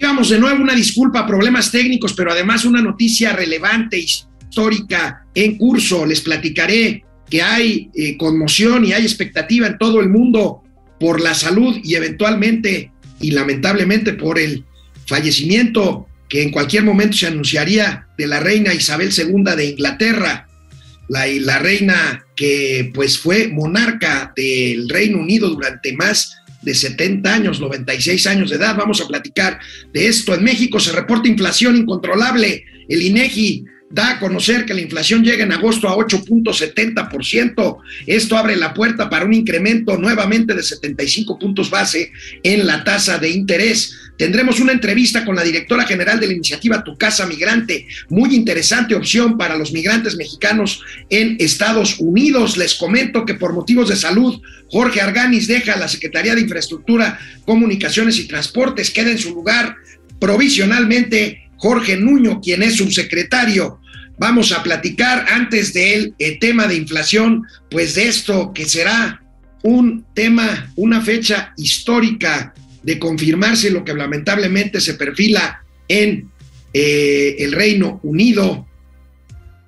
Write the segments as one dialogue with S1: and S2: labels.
S1: Aquí de nuevo, una disculpa, problemas técnicos, pero además una noticia relevante, histórica en curso. Les platicaré que hay eh, conmoción y hay expectativa en todo el mundo por la salud y eventualmente y lamentablemente por el fallecimiento que en cualquier momento se anunciaría de la reina Isabel II de Inglaterra, la, la reina que pues fue monarca del Reino Unido durante más de 70 años, 96 años de edad. Vamos a platicar de esto. En México se reporta inflación incontrolable. El INEGI da a conocer que la inflación llega en agosto a 8.70%. Esto abre la puerta para un incremento nuevamente de 75 puntos base en la tasa de interés. Tendremos una entrevista con la directora general de la iniciativa Tu Casa Migrante, muy interesante opción para los migrantes mexicanos en Estados Unidos. Les comento que por motivos de salud, Jorge Arganis deja la Secretaría de Infraestructura, Comunicaciones y Transportes, queda en su lugar provisionalmente Jorge Nuño, quien es subsecretario. Vamos a platicar antes del tema de inflación, pues de esto que será un tema, una fecha histórica de confirmarse lo que lamentablemente se perfila en eh, el Reino Unido,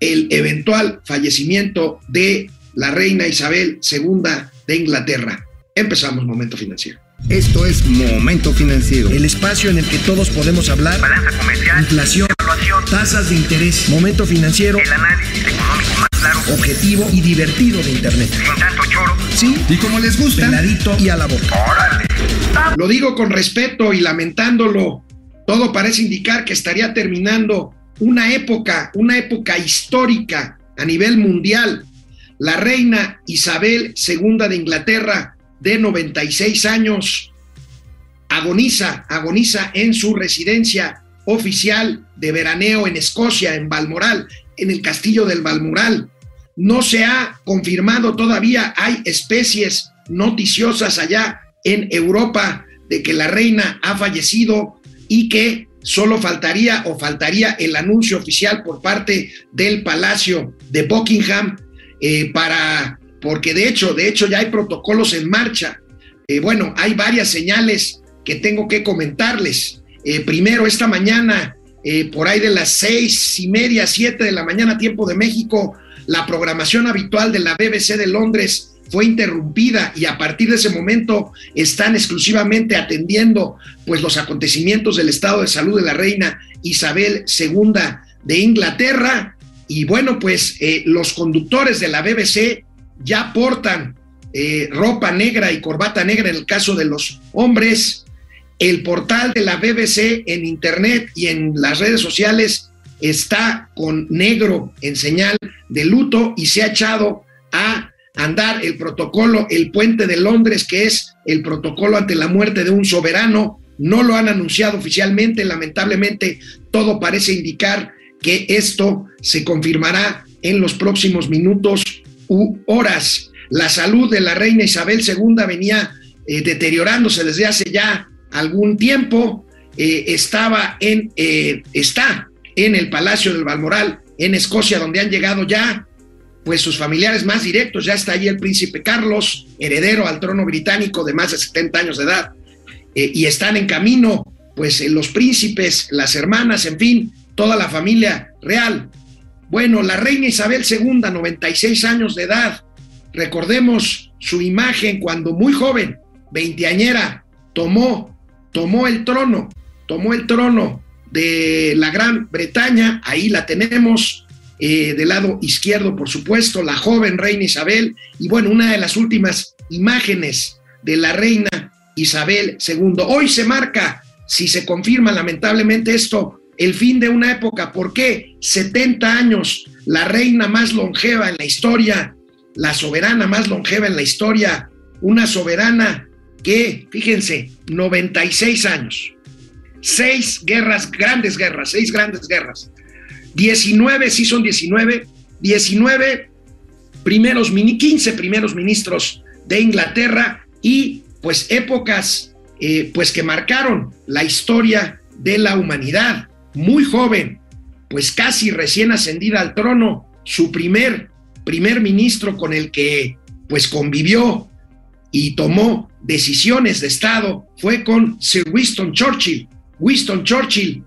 S1: el eventual fallecimiento de la reina Isabel II de Inglaterra. Empezamos Momento Financiero.
S2: Esto es Momento Financiero.
S1: El espacio en el que todos podemos hablar.
S3: Balanza comercial.
S1: Inflación.
S3: Evaluación.
S1: Tasas de interés. Momento Financiero.
S3: El análisis económico más claro.
S1: Objetivo y divertido de Internet.
S3: Sin tanto choro.
S1: Sí.
S2: Y como les gusta.
S1: Peladito y a la boca.
S3: Órale.
S1: Lo digo con respeto y lamentándolo. Todo parece indicar que estaría terminando una época, una época histórica a nivel mundial. La reina Isabel II de Inglaterra de 96 años, agoniza, agoniza en su residencia oficial de veraneo en Escocia, en Balmoral, en el castillo del Balmoral. No se ha confirmado todavía, hay especies noticiosas allá en Europa de que la reina ha fallecido y que solo faltaría o faltaría el anuncio oficial por parte del Palacio de Buckingham eh, para porque de hecho, de hecho ya hay protocolos en marcha. Eh, bueno, hay varias señales que tengo que comentarles. Eh, primero, esta mañana, eh, por ahí de las seis y media, siete de la mañana, tiempo de México, la programación habitual de la BBC de Londres fue interrumpida y a partir de ese momento están exclusivamente atendiendo pues los acontecimientos del estado de salud de la reina Isabel II de Inglaterra y bueno pues los conductores de la BBC ya portan eh, ropa negra y corbata negra en el caso de los hombres. El portal de la BBC en Internet y en las redes sociales está con negro en señal de luto y se ha echado a andar el protocolo, el puente de Londres, que es el protocolo ante la muerte de un soberano. No lo han anunciado oficialmente, lamentablemente todo parece indicar que esto se confirmará en los próximos minutos horas. La salud de la reina Isabel II venía eh, deteriorándose desde hace ya algún tiempo. Eh, estaba en, eh, está en el Palacio del Balmoral, en Escocia, donde han llegado ya pues sus familiares más directos. Ya está allí el príncipe Carlos, heredero al trono británico de más de 70 años de edad. y están en camino pues los príncipes, las hermanas, en fin, toda la familia real. Bueno, la reina Isabel II, 96 años de edad, recordemos su imagen cuando muy joven, veinteañera, tomó, tomó el trono, tomó el trono de la Gran Bretaña, ahí la tenemos, eh, del lado izquierdo, por supuesto, la joven reina Isabel, y bueno, una de las últimas imágenes de la reina Isabel II. Hoy se marca, si se confirma lamentablemente esto, el fin de una época. ¿Por qué? 70 años, la reina más longeva en la historia, la soberana más longeva en la historia, una soberana que, fíjense, 96 años, seis guerras, grandes guerras, seis grandes guerras, 19, sí son 19, 19 primeros, 15 primeros ministros de Inglaterra y pues épocas eh, pues que marcaron la historia de la humanidad muy joven, pues casi recién ascendida al trono, su primer primer ministro con el que pues convivió y tomó decisiones de Estado fue con Sir Winston Churchill. Winston Churchill,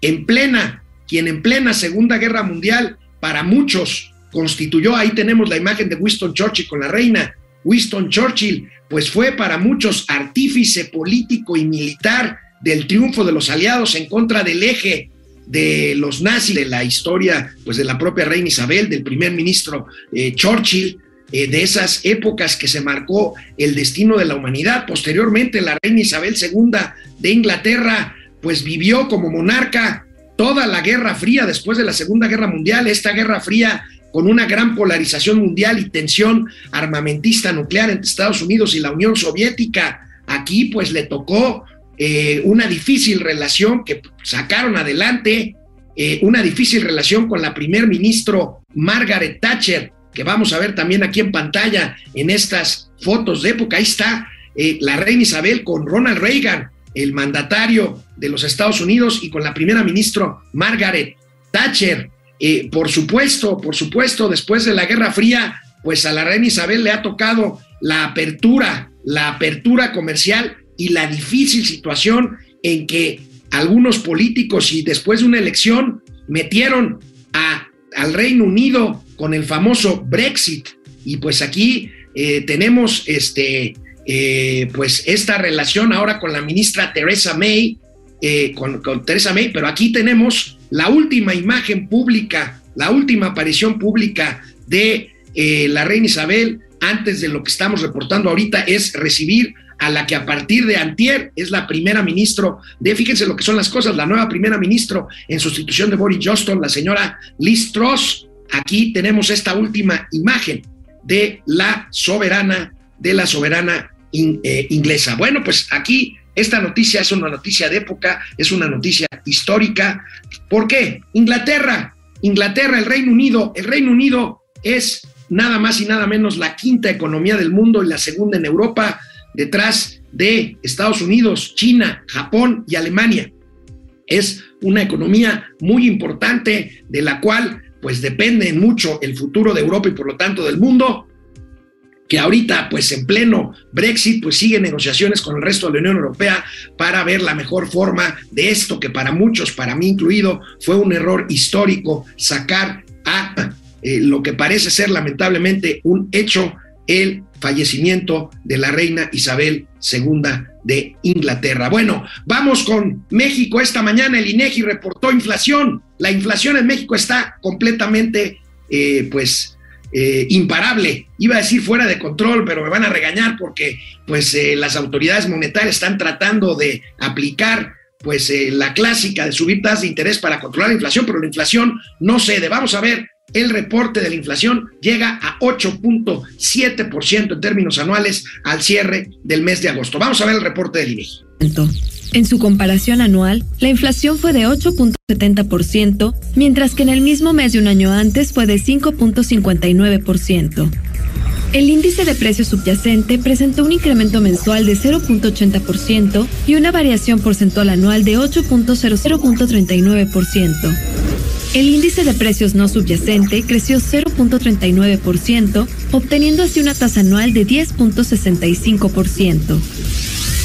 S1: en plena, quien en plena Segunda Guerra Mundial, para muchos, constituyó, ahí tenemos la imagen de Winston Churchill con la reina, Winston Churchill, pues fue para muchos artífice político y militar del triunfo de los aliados en contra del eje de los nazis, de la historia pues de la propia reina Isabel, del primer ministro eh, Churchill, eh, de esas épocas que se marcó el destino de la humanidad. Posteriormente, la reina Isabel II de Inglaterra, pues vivió como monarca toda la Guerra Fría después de la Segunda Guerra Mundial, esta Guerra Fría con una gran polarización mundial y tensión armamentista nuclear entre Estados Unidos y la Unión Soviética. Aquí pues le tocó eh, una difícil relación que sacaron adelante, eh, una difícil relación con la primer ministro Margaret Thatcher, que vamos a ver también aquí en pantalla en estas fotos de época. Ahí está eh, la reina Isabel con Ronald Reagan, el mandatario de los Estados Unidos, y con la primera ministra Margaret Thatcher. Por supuesto, por supuesto, después de la Guerra Fría, pues a la reina Isabel le ha tocado la apertura, la apertura comercial y la difícil situación en que algunos políticos y después de una elección metieron a, al Reino Unido con el famoso Brexit. Y pues aquí eh, tenemos este, eh, pues esta relación ahora con la ministra Teresa May, con, con Teresa May, pero aquí tenemos la última imagen pública, la última aparición pública de eh, la reina Isabel antes de lo que estamos reportando ahorita es recibir a la que a partir de antier es la primera ministro de, fíjense lo que son las cosas, la nueva primera ministro en sustitución de Boris Johnson, la señora Liz Truss. Aquí tenemos esta última imagen de la soberana, de la soberana eh, inglesa. Bueno, pues aquí esta noticia es una noticia de época, es una noticia histórica. ¿Por qué? Inglaterra, Inglaterra, el Reino Unido, el Reino Unido es nada más y nada menos la quinta economía del mundo y la segunda en Europa, detrás de Estados Unidos, China, Japón y Alemania. Es una economía muy importante de la cual pues depende mucho el futuro de Europa y por lo tanto del mundo que ahorita, pues en pleno Brexit, pues sigue negociaciones con el resto de la Unión Europea para ver la mejor forma de esto, que para muchos, para mí incluido, fue un error histórico sacar a eh, lo que parece ser lamentablemente un hecho, el fallecimiento de la reina Isabel II de Inglaterra. Bueno, vamos con México. Esta mañana el INEGI reportó inflación. La inflación en México está completamente, eh, pues, eh, imparable. Iba a decir fuera de control, pero me van a regañar porque pues eh, las autoridades monetarias están tratando de aplicar pues la clásica de subir tasas de interés para controlar la inflación, pero la inflación no cede. Vamos a ver, el reporte de la inflación llega a 8.7% en términos anuales al cierre del mes de agosto. Vamos a ver el reporte del INEGI.
S4: En su comparación anual, la inflación fue de 8.70%, mientras que en el mismo mes de un año antes fue de 5.59%. El índice de precio subyacente presentó un incremento mensual de 0.80% y una variación porcentual anual de 8.00.39%. El índice de precios no subyacente creció 0.39%, obteniendo así una tasa anual de 10.65%.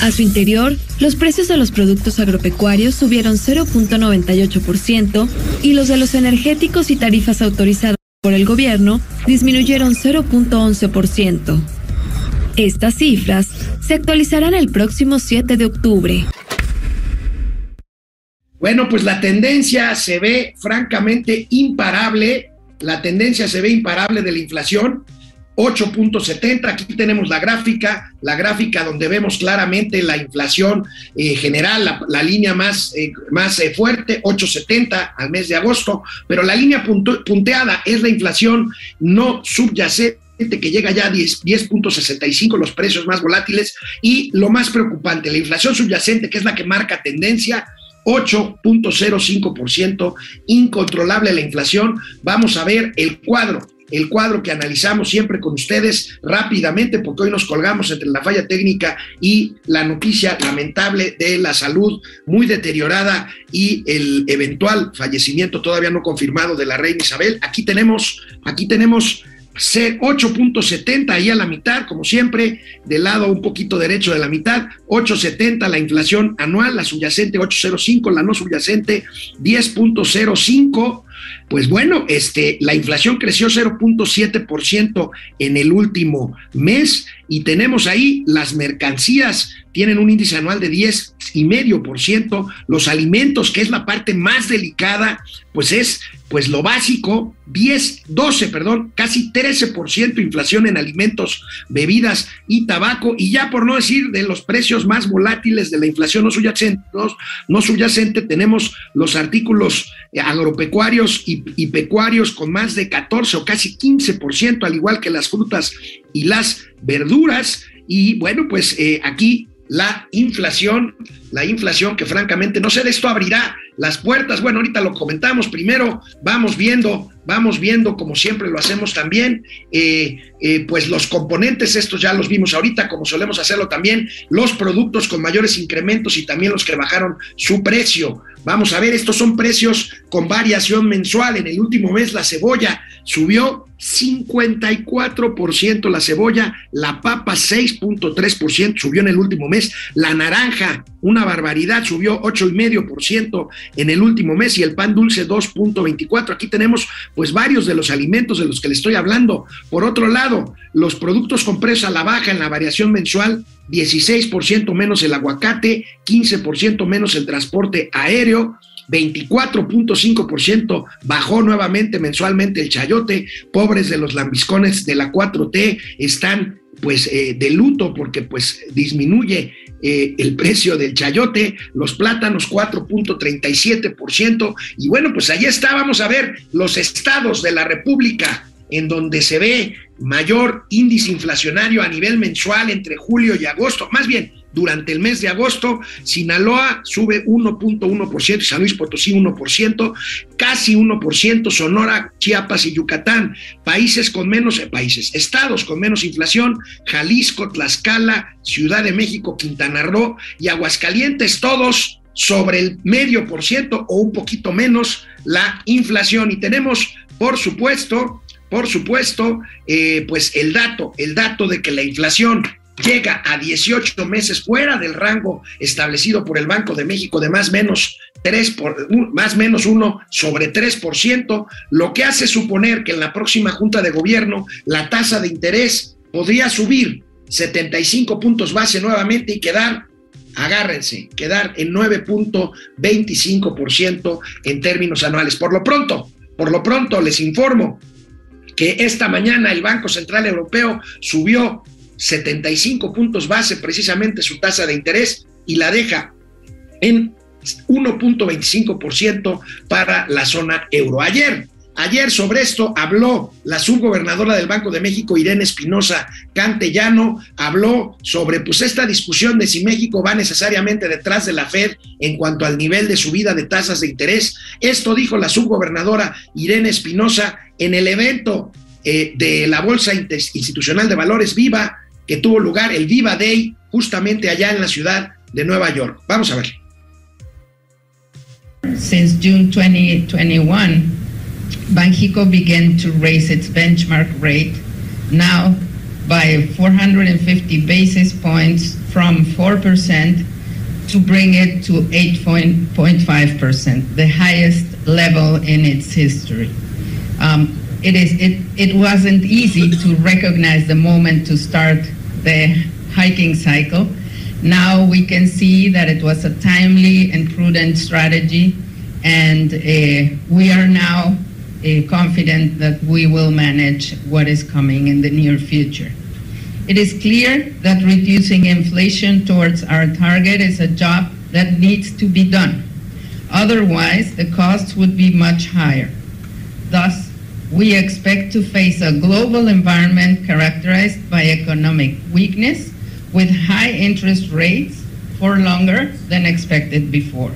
S4: A su interior, los precios de los productos agropecuarios subieron 0.98% y los de los energéticos y tarifas autorizadas por el gobierno disminuyeron 0.11%. Estas cifras se actualizarán el próximo 7 de octubre.
S1: Bueno, pues la tendencia se ve francamente imparable, la tendencia se ve imparable de la inflación 8.70. Aquí tenemos la gráfica, la gráfica donde vemos claramente la inflación eh, general, la, línea más, eh, más eh, fuerte, 8.70 al mes de agosto, pero la línea punteada es la inflación no subyacente que llega ya a 10.65 los precios más volátiles y lo más preocupante, la inflación subyacente, que es la que marca tendencia, 8.05%, incontrolable la inflación. Vamos a ver el cuadro el cuadro que analizamos siempre con ustedes rápidamente, porque hoy nos colgamos entre la falla técnica y la noticia lamentable de la salud muy deteriorada y el eventual fallecimiento todavía no confirmado de la reina Isabel. Aquí tenemos, aquí tenemos 8.70 ahí a la mitad, como siempre, del lado un poquito derecho de la mitad, 8.70 la inflación anual, la subyacente 8.05, la no subyacente 10.05. Pues bueno, este, la inflación creció 0.7% en el último mes y tenemos ahí las mercancías tienen un índice anual de 10,5%, los alimentos, que es la parte más delicada, pues es pues lo básico, 10, 12, perdón, casi 13% inflación en alimentos, bebidas y tabaco, y ya por no decir de los precios más volátiles de la inflación no subyacente, no, subyacente tenemos los artículos agropecuarios y, y pecuarios con más de 14 o casi 15%, al igual que las frutas y las verduras. Y bueno, pues eh, aquí la inflación, la inflación que francamente no sé de esto abrirá las puertas. Bueno, ahorita lo comentamos. Primero vamos viendo, vamos viendo como siempre lo hacemos también, eh, eh, pues los componentes, estos ya los vimos ahorita, como solemos hacerlo también, los productos con mayores incrementos y también los que bajaron su precio. Vamos a ver, estos son precios con variación mensual. En el último mes la cebolla subió 54% la cebolla, la papa 6.3% subió en el último mes, la naranja, una barbaridad, subió 8,5% en el último mes y el pan dulce 2.24. Aquí tenemos pues varios de los alimentos de los que le estoy hablando. Por otro lado, los productos con precio a la baja en la variación mensual 16% menos el aguacate, 15% menos el transporte aéreo, 24.5% bajó nuevamente mensualmente el chayote, pobres de los lambiscones de la 4T están pues eh, de luto porque pues disminuye eh, el precio del chayote, los plátanos 4.37% y bueno pues ahí está, vamos a ver los estados de la República en donde se ve mayor índice inflacionario a nivel mensual entre julio y agosto, más bien durante el mes de agosto, Sinaloa sube 1.1%, San Luis Potosí 1%, casi 1%, Sonora, Chiapas y Yucatán, países con menos, eh, países, estados con menos inflación, Jalisco, Tlaxcala, Ciudad de México, Quintana Roo y Aguascalientes, todos sobre el medio por ciento o un poquito menos la inflación. Y tenemos, por supuesto, por supuesto, eh, pues el dato, el dato de que la inflación llega a 18 meses fuera del rango establecido por el Banco de México de más menos 3 por, más menos 1 sobre 3%, lo que hace suponer que en la próxima Junta de Gobierno la tasa de interés podría subir 75 puntos base nuevamente y quedar agárrense, quedar en 9.25% en términos anuales. Por lo pronto, por lo pronto les informo que esta mañana el Banco Central Europeo subió 75 puntos base precisamente su tasa de interés y la deja en 1.25% para la zona euro. Ayer, ayer sobre esto habló la subgobernadora del Banco de México, Irene Espinosa Cantellano, habló sobre pues esta discusión de si México va necesariamente detrás de la Fed en cuanto al nivel de subida de tasas de interés. Esto dijo la subgobernadora Irene Espinosa en el evento eh, de la Bolsa Institucional de Valores Viva, que tuvo lugar el Viva Day, justamente allá en la ciudad de Nueva York. Vamos a ver.
S5: Since June 2021, Banjico began to raise its benchmark rate now by 450 basis points from 4% to bring it to 8.5%, the highest level in its history. Um, it is it, it wasn't easy to recognize the moment to start the hiking cycle. Now we can see that it was a timely and prudent strategy, and uh, we are now uh, confident that we will manage what is coming in the near future. It is clear that reducing inflation towards our target is a job that needs to be done. Otherwise, the costs would be much higher. Thus, we expect to face a global environment characterized by economic weakness with high interest rates for longer than expected before.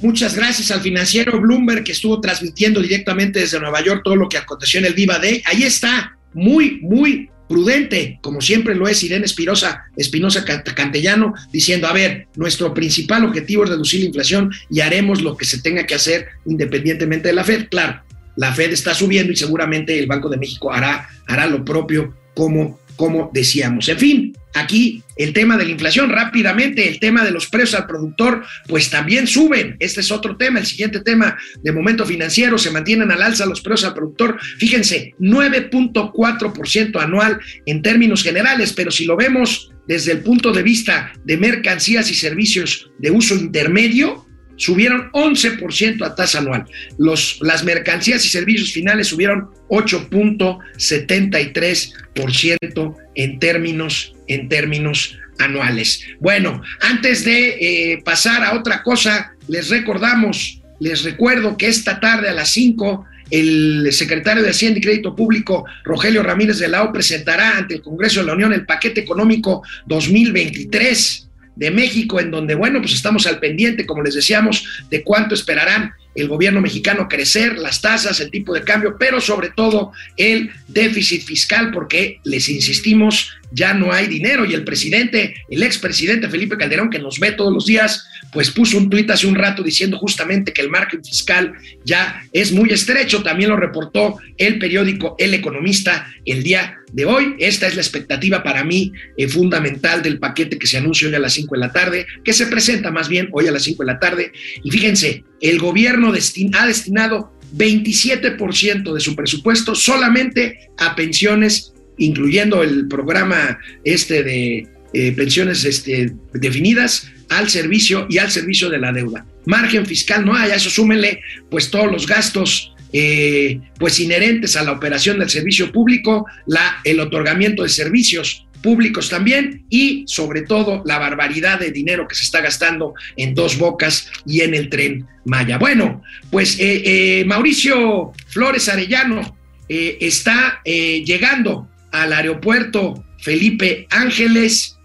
S1: Muchas gracias al financiero Bloomberg que estuvo transmitiendo directamente desde Nueva York todo lo que aconteció en el Viva Day. Ahí está, muy, muy prudente, como siempre lo es Irene Espinosa, Espinosa Cantellano, diciendo, a ver, nuestro principal objetivo es reducir la inflación y haremos lo que se tenga que hacer independientemente de la Fed. Claro, la Fed está subiendo y seguramente el Banco de México hará, hará lo propio como, como decíamos. En fin, aquí el tema de la inflación rápidamente, el tema de los precios al productor, pues también suben. Este es otro tema, el siguiente tema de momento financiero, se mantienen al alza los precios al productor. Fíjense, 9.4% anual en términos generales, pero si lo vemos desde el punto de vista de mercancías y servicios de uso intermedio, subieron 11% a tasa anual. Los, las mercancías y servicios finales subieron 8.73% en términos, en términos anuales. Bueno, antes de eh, pasar a otra cosa, les recordamos, les recuerdo que esta tarde a las 5 el secretario de Hacienda y Crédito Público, Rogelio Ramírez de la O, presentará ante el Congreso de la Unión el paquete económico 2023 de México, en donde, bueno, pues estamos al pendiente, como les decíamos, de cuánto esperarán el gobierno mexicano crecer, las tasas, el tipo de cambio, pero sobre todo el déficit fiscal, porque les insistimos, ya no hay dinero. Y el presidente, el expresidente Felipe Calderón, que nos ve todos los días, pues puso un tuit hace un rato diciendo justamente que el margen fiscal ya es muy estrecho. También lo reportó el periódico El Economista el día de hoy. Esta es la expectativa para mí eh, fundamental del paquete que se anuncia hoy a las 5 de la tarde, que se presenta más bien hoy a las 5 de la tarde. Y fíjense, el gobierno ha destinado 27% de su presupuesto solamente a pensiones, incluyendo el programa este de eh, pensiones este, definidas al servicio y al servicio de la deuda. Margen fiscal no hay, a eso súmenle pues todos los gastos eh, pues inherentes a la operación del servicio público, la, el otorgamiento de servicios públicos también y sobre todo la barbaridad de dinero que se está gastando en dos bocas y en el tren Maya. Bueno, pues eh, eh, Mauricio Flores Arellano eh, está llegando al aeropuerto Felipe Ángeles,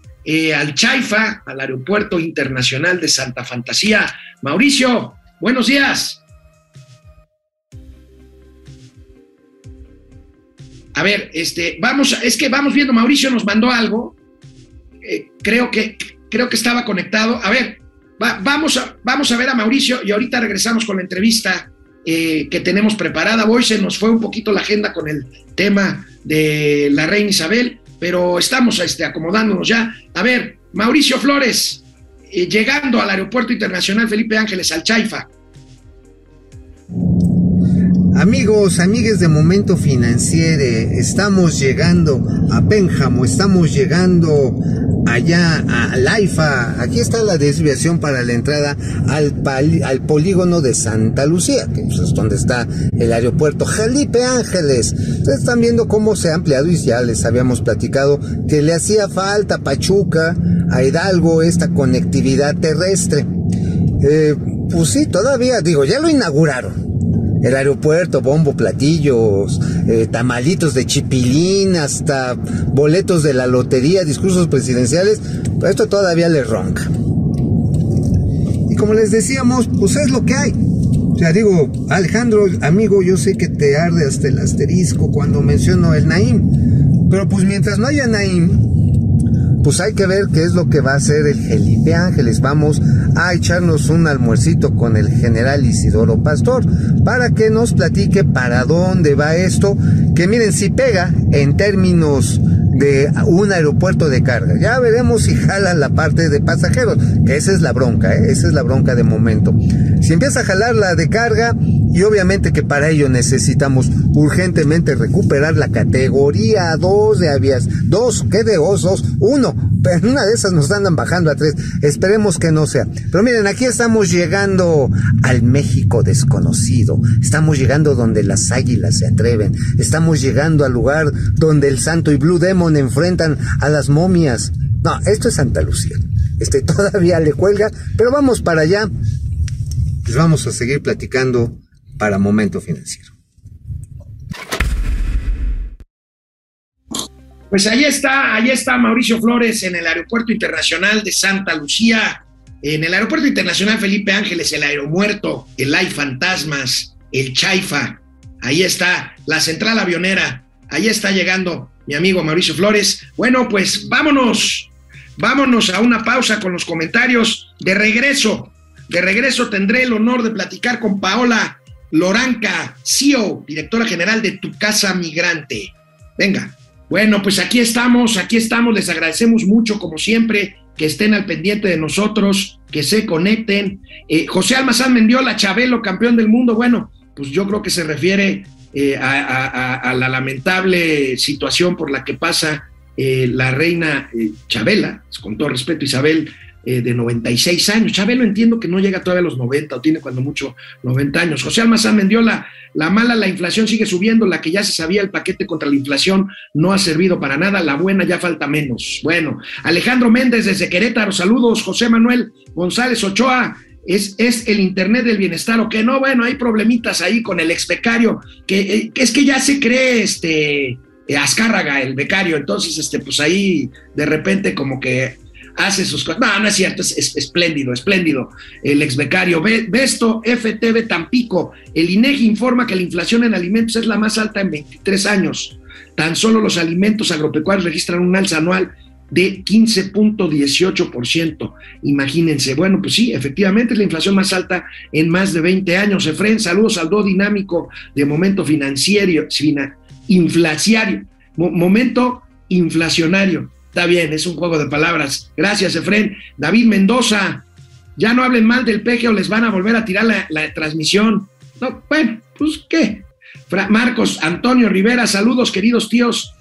S1: al Chaifa, al aeropuerto internacional de Santa Fantasía. Mauricio, buenos días. A ver, este, vamos, es que vamos viendo, Mauricio nos mandó algo, eh, creo, que, creo que estaba conectado. A ver, vamos, a, vamos a ver a Mauricio y ahorita regresamos con la entrevista eh, que tenemos preparada. Hoy se nos fue un poquito la agenda con el tema de la reina Isabel, pero estamos este, acomodándonos ya. A ver, Mauricio Flores, eh, llegando al Aeropuerto Internacional Felipe Ángeles, al Chaifa.
S2: Amigos, amigues de Momento Financiero, estamos llegando a Pénjamo, estamos llegando allá a Laifa. Aquí está la desviación para la entrada al, al polígono de Santa Lucía, que pues, es donde está el aeropuerto Jalipe Ángeles. Ustedes están viendo cómo se ha ampliado y ya les habíamos platicado que le hacía falta a Pachuca, a Hidalgo, esta conectividad terrestre. Eh, pues sí, todavía, digo, ya lo inauguraron el aeropuerto, bombo, platillos, eh, tamalitos de chipilín, hasta boletos de la lotería, discursos presidenciales, pues esto todavía le ronca. Y como les decíamos, pues es lo que hay. O sea, digo, Alejandro, amigo, yo sé que te arde hasta el asterisco cuando menciono el Naim, pero pues mientras no haya Naim, pues hay que ver qué es lo que va a hacer el Felipe Ángeles. Vamos a echarnos un almuercito con el general Isidoro Pastor para que nos platique para dónde va esto, que miren si pega en términos de un aeropuerto de carga. Ya veremos si jala la parte de pasajeros, que esa es la bronca, ¿eh? esa es la bronca de momento. Si empieza a jalar la de carga, y obviamente que para ello necesitamos urgentemente recuperar la categoría 2 de avias, 2, ¿qué de osos? 1, en una de esas nos andan bajando a tres. Esperemos que no sea. Pero miren, aquí estamos llegando al México desconocido. Estamos llegando donde las águilas se atreven. Estamos llegando al lugar donde el Santo y Blue Demon enfrentan a las momias. No, esto es Santa Lucía. Este todavía le cuelga, pero vamos para allá. Pues vamos a seguir platicando para Momento Financiero.
S1: Pues ahí está, ahí está Mauricio Flores en el Aeropuerto Internacional de Santa Lucía, en el Aeropuerto Internacional Felipe Ángeles, el Aeromuerto, el Hay Fantasmas, el Chaifa, ahí está la central avionera, ahí está llegando mi amigo Mauricio Flores. Bueno, pues vámonos, vámonos a una pausa con los comentarios. De regreso, de regreso tendré el honor de platicar con Paola Loranca, CEO, directora general de Tu Casa Migrante. Venga. Bueno, pues aquí estamos, aquí estamos. Les agradecemos mucho, como siempre, que estén al pendiente de nosotros, que se conecten. Eh, José Almazán Mendiola, Chabelo, campeón del mundo. Bueno, pues yo creo que se refiere eh, a, la lamentable situación por la que pasa eh, la reina Chabela, con todo respeto, Isabel eh, de 96 años. Chabelo entiendo que no llega todavía a los 90 o tiene cuando mucho 90 años. José Almazán Mendiola, la mala, la inflación sigue subiendo, la que ya se sabía, el paquete contra la inflación no ha servido para nada, la buena ya falta menos. Bueno, Alejandro Méndez desde Querétaro, saludos. José Manuel González Ochoa, es, es, el Internet del bienestar, o que no, bueno, hay problemitas ahí con el ex becario, que, eh, es que ya se cree este Azcárraga, el becario, entonces, este, pues ahí de repente como que hace sus cosas. No, no es cierto, es, espléndido, espléndido. El ex becario. Besto FTV Tampico. El INEGI informa que la inflación en alimentos es la más alta en 23 años. Tan solo los alimentos agropecuarios registran un alza anual de 15.18%. Imagínense. Bueno, pues sí, efectivamente es la inflación más alta en más de 20 años. Efren, saludos al do dinámico de momento financiero, inflaciario, momento inflacionario. Está bien, es un juego de palabras. Gracias, Efren. David Mendoza, ya no hablen mal del peje o les van a volver a tirar la, transmisión. No, bueno, pues qué. Marcos Antonio Rivera, saludos, queridos tíos,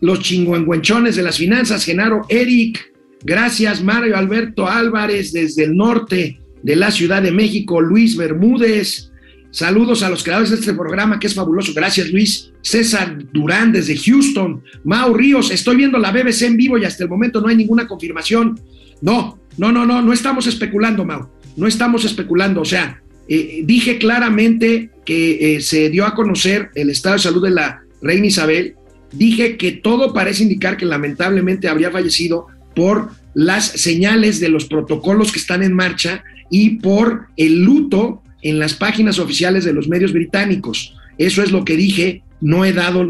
S1: los chingüengüenchones de las finanzas. Genaro Eric, gracias. Mario Alberto Álvarez, desde el norte de la Ciudad de México. Luis Bermúdez, Saludos a los creadores de este programa que es fabuloso. Gracias, Luis. César Durán desde Houston. Mau Ríos, estoy viendo la BBC en vivo y hasta el momento no hay ninguna confirmación. No, no, no, no, no estamos especulando, Mau. No estamos especulando. O sea, eh, dije claramente que eh, se dio a conocer el estado de salud de la reina Isabel. Dije que todo parece indicar que lamentablemente habría fallecido por las señales de los protocolos que están en marcha y por el luto en las páginas oficiales de los medios británicos. Eso es lo que dije, no he dado,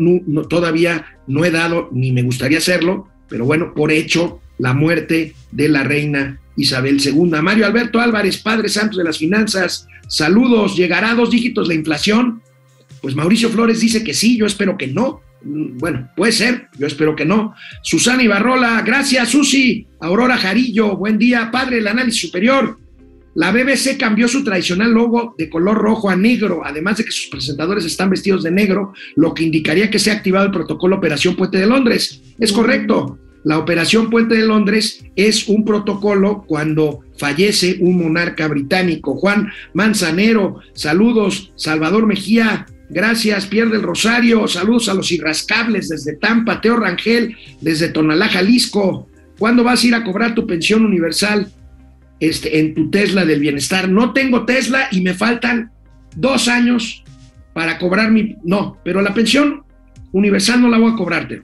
S1: todavía no he dado, ni me gustaría hacerlo, pero bueno, por hecho, la muerte de la reina Isabel II. Mario Alberto Álvarez, Padre Santos de las Finanzas, saludos, ¿llegará a dos dígitos la inflación? Pues Mauricio Flores dice que sí, yo espero que no. Mm, bueno, puede ser, yo espero que no. Susana Ibarrola, gracias, Susi. Aurora Jarillo, buen día, padre del análisis superior. La BBC cambió su tradicional logo de color rojo a negro, además de que sus presentadores están vestidos de negro, lo que indicaría que se ha activado el protocolo Operación Puente de Londres. Es correcto. La Operación Puente de Londres es un protocolo cuando fallece un monarca británico. Juan Manzanero, saludos. Salvador Mejía, gracias. Pierre del Rosario, saludos a los irrascables desde Tampa. Teo Rangel, desde Tonalá, Jalisco. ¿Cuándo vas a ir a cobrar tu pensión universal? Este, en tu Tesla del bienestar. No tengo Tesla y me faltan dos años para cobrar mi... No, pero la pensión universal no la voy a cobrarte.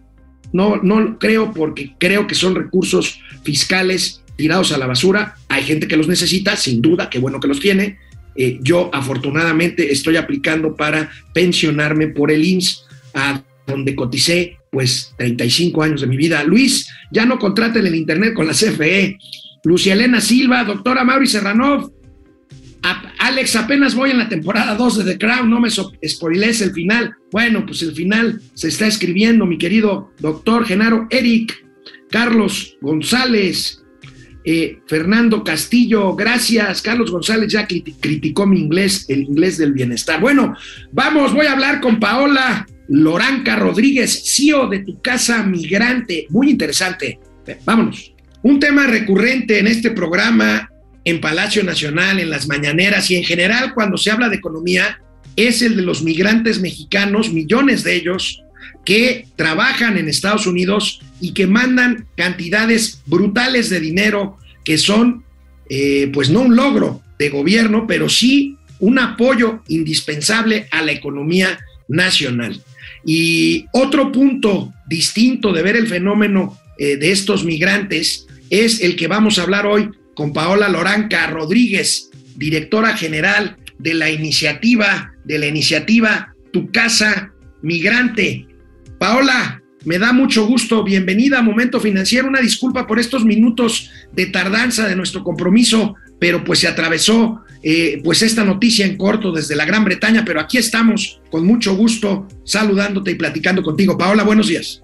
S1: No, no creo porque creo que son recursos fiscales tirados a la basura. Hay gente que los necesita, sin duda, qué bueno que los tiene. Eh, yo afortunadamente estoy aplicando para pensionarme por el IMSS, a donde coticé pues 35 años de mi vida. Luis, ya no contraten el internet con la CFE. Lucia Elena Silva, doctora Mauri Serranov. Alex, apenas voy en la temporada 2 de The Crown, no me spoilees el final. Bueno, pues el final se está escribiendo, mi querido doctor Genaro Eric, Carlos González, eh, Fernando Castillo, gracias. Carlos González ya criticó mi inglés, el inglés del bienestar. Bueno, vamos, voy a hablar con Paola Loranca Rodríguez, CEO de tu casa migrante. Muy interesante. Vámonos. Un tema recurrente en este programa, en Palacio Nacional, en las mañaneras y en general cuando se habla de economía, es el de los migrantes mexicanos, millones de ellos, que trabajan en Estados Unidos y que mandan cantidades brutales de dinero que son, eh, pues no un logro de gobierno, pero sí un apoyo indispensable a la economía nacional. Y otro punto distinto de ver el fenómeno eh, de estos migrantes es el que vamos a hablar hoy con Paola Loranca Rodríguez, directora general de la iniciativa, de la iniciativa Tu Casa Migrante. Paola, Me da mucho gusto. Bienvenida a Momento Financiero. Una disculpa por estos minutos de tardanza de nuestro compromiso, pero pues se atravesó eh, pues esta noticia en corto desde la Gran Bretaña, pero aquí estamos con mucho gusto saludándote y platicando contigo. Paola, buenos días.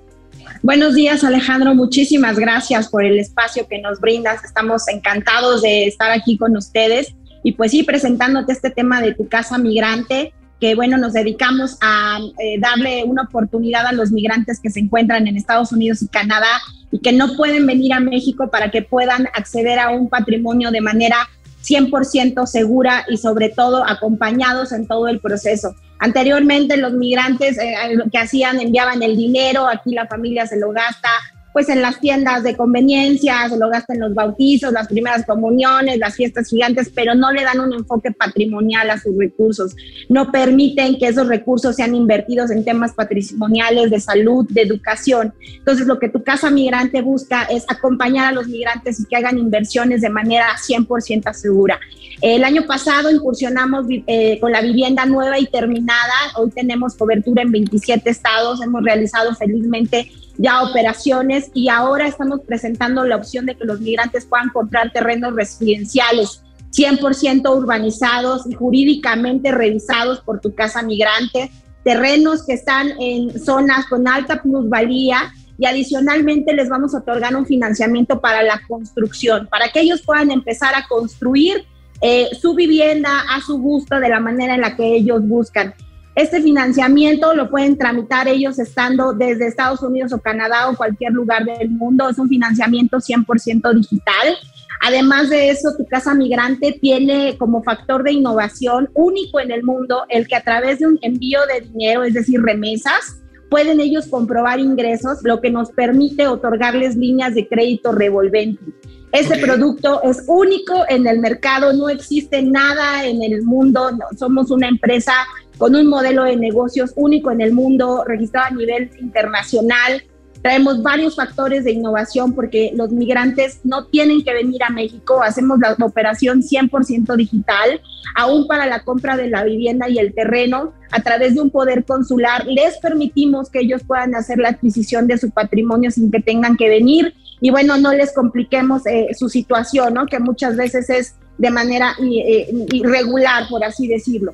S6: Buenos días, Alejandro. Muchísimas gracias por el espacio que nos brindas. Estamos encantados de estar aquí con ustedes y pues sí, presentándote este tema de tu casa migrante, que bueno, nos dedicamos a eh, darle una oportunidad a los migrantes que se encuentran en Estados Unidos y Canadá y que no pueden venir a México para que puedan acceder a un patrimonio de manera 100% segura y sobre todo acompañados en todo el proceso. Anteriormente los migrantes eh, que hacían enviaban el dinero, aquí la familia se lo gasta pues en las tiendas de conveniencia, se lo gasta en los bautizos, las primeras comuniones, las fiestas gigantes, pero no le dan un enfoque patrimonial a sus recursos. No permiten que esos recursos sean invertidos en temas patrimoniales de salud, de educación. Entonces, lo que tu casa migrante busca es acompañar a los migrantes y que hagan inversiones de manera 100% segura. El año pasado incursionamos eh, con la vivienda nueva y terminada. Hoy tenemos cobertura en 27 estados. Hemos realizado felizmente ya operaciones y ahora estamos presentando la opción de que los migrantes puedan comprar terrenos residenciales 100% urbanizados y jurídicamente revisados por tu casa migrante, terrenos que están en zonas con alta plusvalía y adicionalmente les vamos a otorgar un financiamiento para la construcción, para que ellos puedan empezar a construir eh, su vivienda a su gusto de la manera en la que ellos buscan. Este financiamiento lo pueden tramitar ellos estando desde Estados Unidos o Canadá o cualquier lugar del mundo. Es un financiamiento 100% digital. Además de eso, tu casa migrante tiene como factor de innovación único en el mundo el que a través de un envío de dinero, es decir, remesas, pueden ellos comprobar ingresos, lo que nos permite otorgarles líneas de crédito revolvente. Ese producto es único en el mercado, no existe nada en el mundo, somos una empresa con un modelo de negocios único en el mundo, registrado a nivel internacional. Traemos varios factores de innovación porque los migrantes no tienen que venir a México, hacemos la operación 100% digital, aún para la compra de la vivienda y el terreno, a través de un poder consular, les permitimos que ellos puedan hacer la adquisición de su patrimonio sin que tengan que venir y bueno, no les compliquemos eh, su situación, ¿no? que muchas veces es de manera eh, irregular, por así decirlo.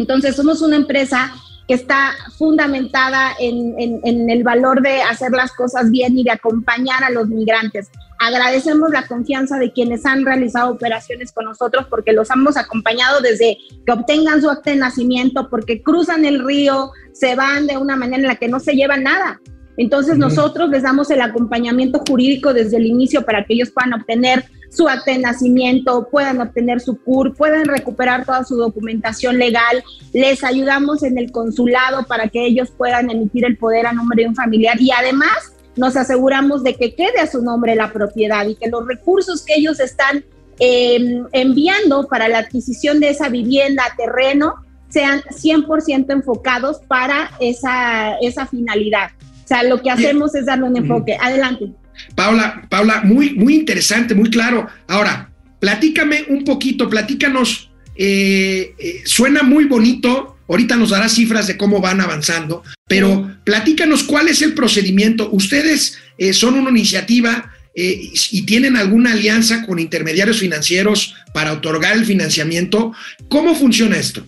S6: Entonces, somos una empresa que está fundamentada en, en, el valor de hacer las cosas bien y de acompañar a los migrantes. Agradecemos la confianza de quienes han realizado operaciones con nosotros porque los hemos acompañado desde que obtengan su acta de nacimiento, porque cruzan el río, se van de una manera en la que no se llevan nada. Entonces nosotros les damos el acompañamiento jurídico desde el inicio para que ellos puedan obtener su acta de nacimiento, puedan obtener su CUR, puedan recuperar toda su documentación legal. Les ayudamos en el consulado para que ellos puedan emitir el poder a nombre de un familiar y además nos aseguramos de que quede a su nombre la propiedad y que los recursos que ellos están em, enviando para la adquisición de esa vivienda, terreno, sean 100% enfocados para esa, esa finalidad. O sea, lo que hacemos es darle un enfoque. Adelante.
S1: Paula, Paula, muy, muy interesante, muy claro. Ahora, platícame un poquito, platícanos, eh, eh, suena muy bonito, ahorita nos dará cifras de cómo van avanzando, pero platícanos cuál es el procedimiento. Ustedes eh, son una iniciativa y tienen alguna alianza con intermediarios financieros para otorgar el financiamiento. ¿Cómo funciona esto?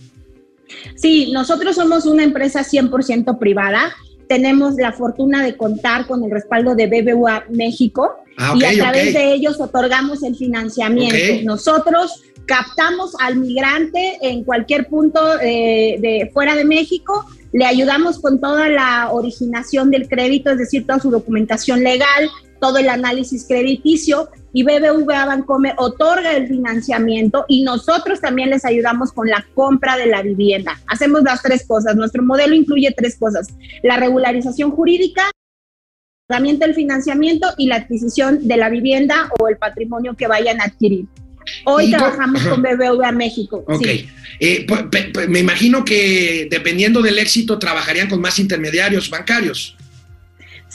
S6: Sí, nosotros somos una empresa 100% privada tenemos la fortuna de contar con el respaldo de BBVA México ah, y a través de ellos otorgamos el financiamiento. Nosotros captamos al migrante en cualquier punto eh, de fuera de México, le ayudamos con toda la originación del crédito, es decir, toda su documentación legal, todo el análisis crediticio y BBVA Bancomer otorga el financiamiento y nosotros también les ayudamos con la compra de la vivienda. Hacemos las tres cosas. Nuestro modelo incluye tres cosas. La regularización jurídica, herramienta del financiamiento y la adquisición de la vivienda o el patrimonio que vayan a adquirir. Hoy trabajamos con, BBVA México.
S1: Ok. Eh, me imagino que dependiendo del éxito trabajarían con más intermediarios bancarios.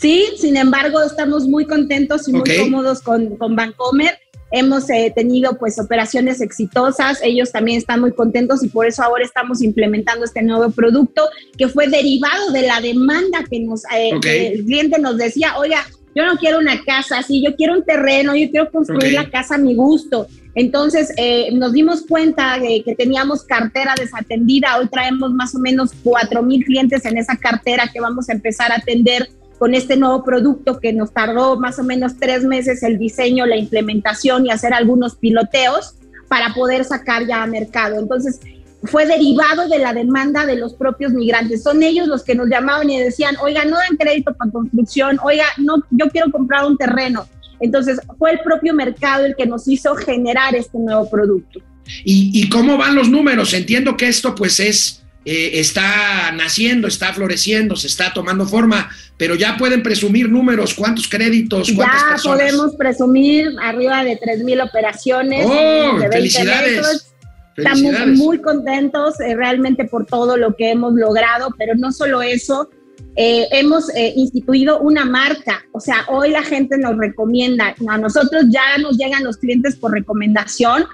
S6: Sí, sin embargo, estamos muy contentos y muy cómodos con, con Bancomer hemos eh, tenido pues operaciones exitosas, ellos también están muy contentos y por eso ahora estamos implementando este nuevo producto que fue derivado de la demanda que nos eh, el cliente nos decía, oiga, yo no quiero una casa así, yo quiero un terreno, yo quiero construir la casa a mi gusto. Entonces eh, nos dimos cuenta de que teníamos cartera desatendida, hoy traemos más o menos 4 mil clientes en esa cartera que vamos a empezar a atender con este nuevo producto que nos tardó más o menos tres meses el diseño, la implementación y hacer algunos piloteos para poder sacar ya a mercado. Entonces, fue derivado de la demanda de los propios migrantes. Son ellos los que nos llamaban y decían, oiga, no dan crédito para construcción, oiga, no, yo quiero comprar un terreno. Entonces, fue el propio mercado el que nos hizo generar este nuevo producto.
S1: ¿Y, y cómo van los números? Entiendo que esto pues es eh, está naciendo, está floreciendo, se está tomando forma, pero ya pueden presumir números, cuántos créditos, cuántas
S6: ya podemos presumir arriba de 3.000 operaciones.
S1: ¡Oh, felicidades!
S6: Estamos muy contentos eh, realmente por todo lo que hemos logrado, pero no solo eso, eh, hemos instituido una marca, o sea, hoy la gente nos recomienda, a nosotros ya nos llegan los clientes por recomendación,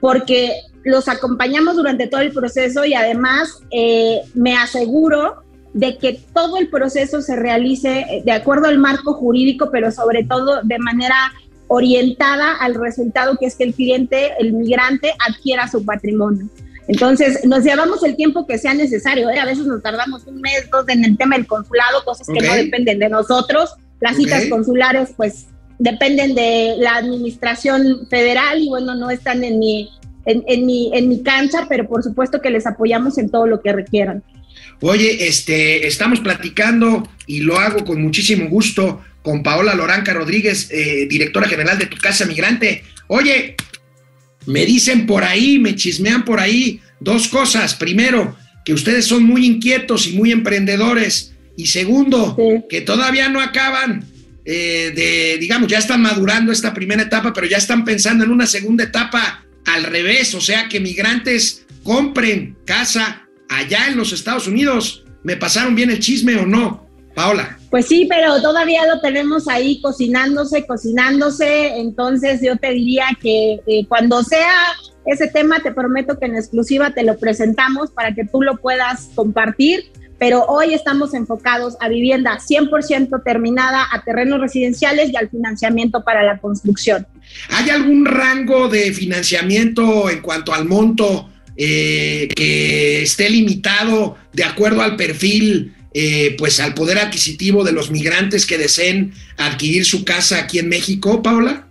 S6: porque los acompañamos durante todo el proceso y además eh, me aseguro de que todo el proceso se realice eh, de acuerdo al marco jurídico, pero sobre todo de manera orientada al resultado que es que el cliente, el migrante, adquiera su patrimonio. Entonces, nos llevamos el tiempo que sea necesario. ¿eh? A veces nos tardamos un mes, dos en el tema del consulado, cosas que no dependen de nosotros. Las citas consulares, pues, dependen de la administración federal y, bueno, no están en mi, en, mi, en mi cancha, pero por supuesto que les apoyamos en todo lo que requieran.
S1: Oye, este, estamos platicando y lo hago con muchísimo gusto con Paola Loranca Rodríguez, eh, directora general de Tu Casa Migrante. Oye, me dicen por ahí, me chismean por ahí dos cosas. Primero, que ustedes son muy inquietos y muy emprendedores. Y segundo, que todavía no acaban eh, de, digamos, ya están madurando esta primera etapa, pero ya están pensando en una segunda etapa al revés, o sea, que migrantes compren casa allá en los Estados Unidos. ¿Me pasaron bien el chisme o no, Paola?
S6: Pues sí, pero todavía lo tenemos ahí cocinándose, cocinándose. Entonces yo te diría que eh, cuando sea ese tema, te prometo que en exclusiva te lo presentamos para que tú lo puedas compartir pero hoy estamos enfocados a vivienda 100% terminada, a terrenos residenciales y al financiamiento para la construcción.
S1: ¿Hay algún rango de financiamiento en cuanto al monto eh, que esté limitado de acuerdo al perfil, eh, pues al poder adquisitivo de los migrantes que deseen adquirir su casa aquí en México, Paola?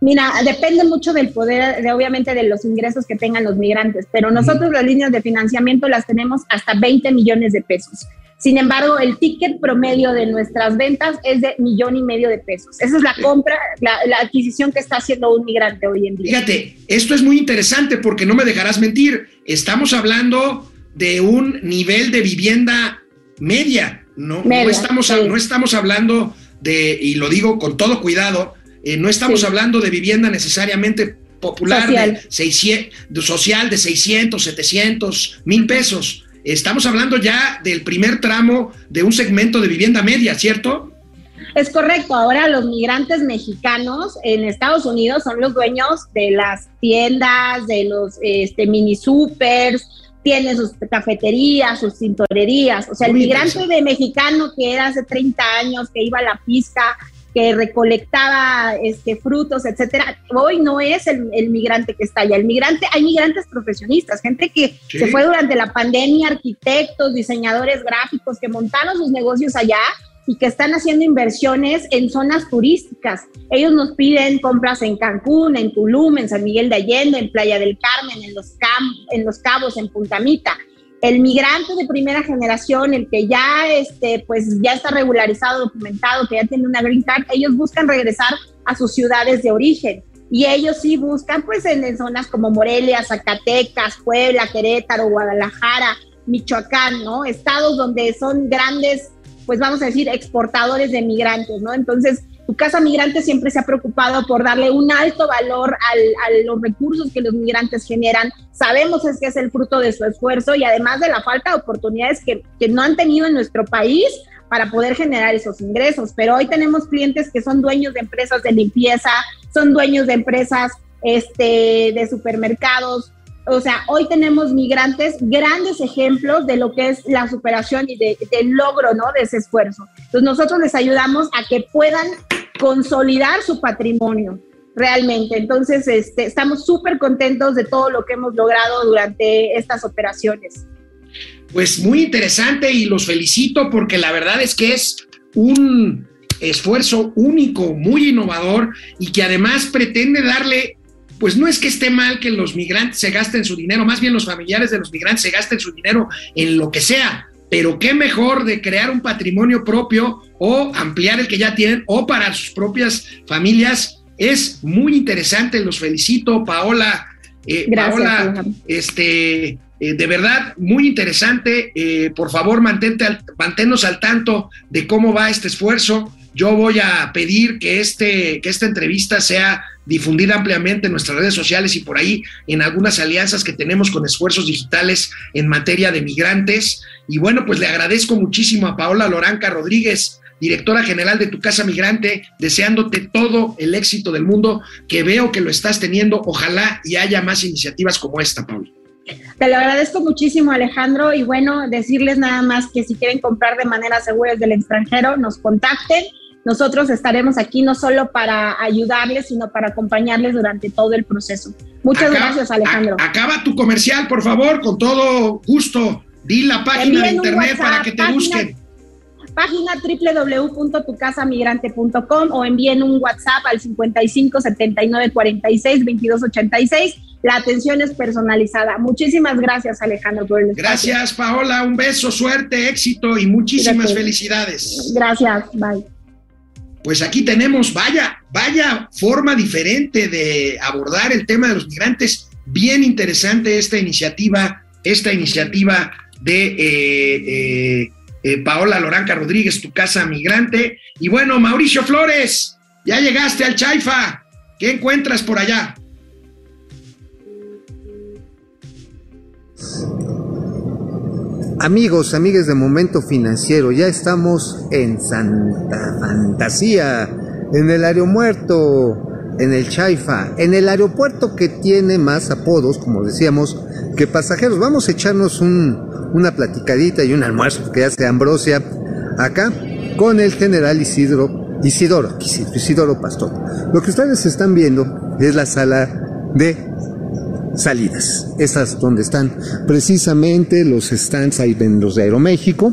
S6: Mira, depende mucho del poder, de, obviamente, de los ingresos que tengan los migrantes, pero nosotros las líneas de financiamiento las tenemos hasta 20 millones de pesos. Sin embargo, el ticket promedio de nuestras ventas es de millón y medio de pesos. Esa es la compra, la, adquisición que está haciendo un migrante hoy en día.
S1: Fíjate, esto es muy interesante porque no me dejarás mentir. Estamos hablando de un nivel de vivienda media, ¿no? no, estamos, no estamos hablando de, y lo digo con todo cuidado, eh, no estamos hablando de vivienda necesariamente popular, social. De, social de 600, 700, mil pesos. Estamos hablando ya del primer tramo de un segmento de vivienda media, ¿cierto?
S6: Es correcto. Ahora los migrantes mexicanos en Estados Unidos son los dueños de las tiendas, de los este, mini supers, tienen sus cafeterías, sus tintorerías. O sea, el migrante de mexicano que era hace 30 años, que iba a la pizca, que recolectaba este, frutos, etcétera. Hoy no es el, migrante que está allá. El migrante, hay migrantes profesionistas, gente que se fue durante la pandemia, arquitectos, diseñadores gráficos que montaron sus negocios allá y que están haciendo inversiones en zonas turísticas. Ellos nos piden compras en Cancún, en Tulum, en San Miguel de Allende, en Playa del Carmen, en Los, en los Cabos, en Punta Mita el migrante de primera generación, el que ya, este, pues ya está regularizado, documentado, que ya tiene una green card, ellos buscan regresar a sus ciudades de origen. Y ellos sí buscan, pues, en, zonas como Morelia, Zacatecas, Puebla, Querétaro, Guadalajara, Michoacán, ¿no? Estados donde son grandes, pues vamos a decir, exportadores de migrantes, ¿no? Entonces, tu casa migrante siempre se ha preocupado por darle un alto valor a los recursos que los migrantes generan. Sabemos es que es el fruto de su esfuerzo y además de la falta de oportunidades que, que no han tenido en nuestro país para poder generar esos ingresos. Pero hoy tenemos clientes que son dueños de empresas de limpieza, son dueños de empresas este, de supermercados. O sea, hoy tenemos migrantes, grandes ejemplos de lo que es la superación y de, del logro, ¿no? De ese esfuerzo. Entonces nosotros les ayudamos a que puedan consolidar su patrimonio realmente. Entonces, este, estamos súper contentos de todo lo que hemos logrado durante estas operaciones.
S1: Pues muy interesante y los felicito porque la verdad es que es un esfuerzo único, muy innovador y que además pretende darle, pues no es que esté mal que los migrantes se gasten su dinero, más bien los familiares de los migrantes se gasten su dinero en lo que sea, pero qué mejor de crear un patrimonio propio o ampliar el que ya tienen o para sus propias familias. Es muy interesante, los felicito, Paola. Eh, Paola, este, eh, de verdad, muy interesante. Eh, por favor, mantente al, manténnos al tanto de cómo va este esfuerzo. Yo voy a pedir que, este, que esta entrevista sea difundida ampliamente en nuestras redes sociales y por ahí en algunas alianzas que tenemos con esfuerzos digitales en materia de migrantes. Y bueno, pues le agradezco muchísimo a Paola Loranca Rodríguez, directora general de Tu Casa Migrante, deseándote todo el éxito del mundo, que veo que lo estás teniendo. Ojalá y haya más iniciativas como esta, Paola.
S6: Te lo agradezco muchísimo, Alejandro. Y bueno, decirles nada más que si quieren comprar de manera segura desde el extranjero, nos contacten. Nosotros estaremos aquí no solo para ayudarles, sino para acompañarles durante todo el proceso. Muchas gracias, Alejandro.
S1: acaba tu comercial, por favor, con todo gusto. Di la página de internet para que te busquen
S6: página www.tucasamigrante.com o envíen un WhatsApp al 55 79 46 22 86 la atención es personalizada. Muchísimas gracias, Alejandro, por el
S1: Gracias, Paola. Un beso, suerte, éxito y muchísimas felicidades.
S6: Gracias, bye.
S1: Pues aquí tenemos, vaya, vaya forma diferente de abordar el tema de los migrantes. Bien interesante esta iniciativa, esta iniciativa de eh, eh, eh, Paola Loranca Rodríguez, tu casa migrante. Y bueno, Mauricio Flores, ya llegaste al Chaifa. ¿Qué encuentras por allá?
S2: Amigos, amigas de Momento Financiero, ya estamos en Santa Fantasía, en el aeropuerto, en el Chaifa, en el aeropuerto que tiene más apodos, como decíamos, que pasajeros. Vamos a echarnos una platicadita y un almuerzo, que hace Ambrosia, acá, con el general Isidro, Isidoro, Isidoro Pastor. Lo que ustedes están viendo es la sala de salidas. Esas donde están precisamente los stands ahí en los de Aeroméxico.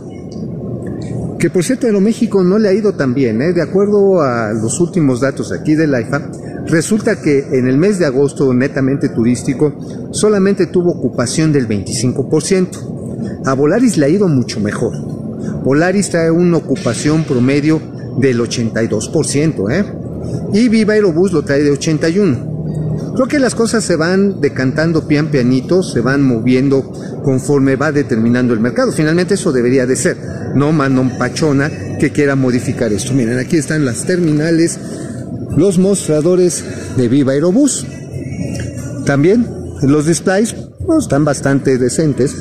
S2: Que por cierto, Aeroméxico no le ha ido tan bien, ¿eh? de acuerdo a los últimos datos aquí de la IFA. Resulta que en el mes de agosto, netamente turístico, solamente tuvo ocupación del 25%. A Volaris le ha ido mucho mejor. Volaris trae una ocupación promedio del 82%, ¿eh? Y Viva Aerobús lo trae de 81%. Creo que las cosas se van decantando pian pianito, se van moviendo conforme va determinando el mercado. Finalmente eso debería de ser, no Manon Pachona que quiera modificar esto. Miren, aquí están las terminales, los mostradores de Viva Aerobús. También los displays pues, están bastante decentes,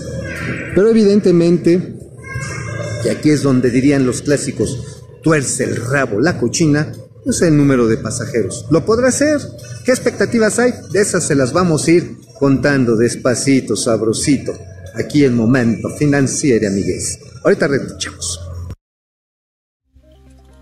S2: pero evidentemente, y aquí es donde dirían los clásicos, tuerce el rabo la cochina, es el número de pasajeros. ¿Lo podrá hacer? ¿Qué expectativas hay? De esas se las vamos a ir contando despacito, sabrosito, aquí el momento financiero, amigues. Ahorita retuchamos.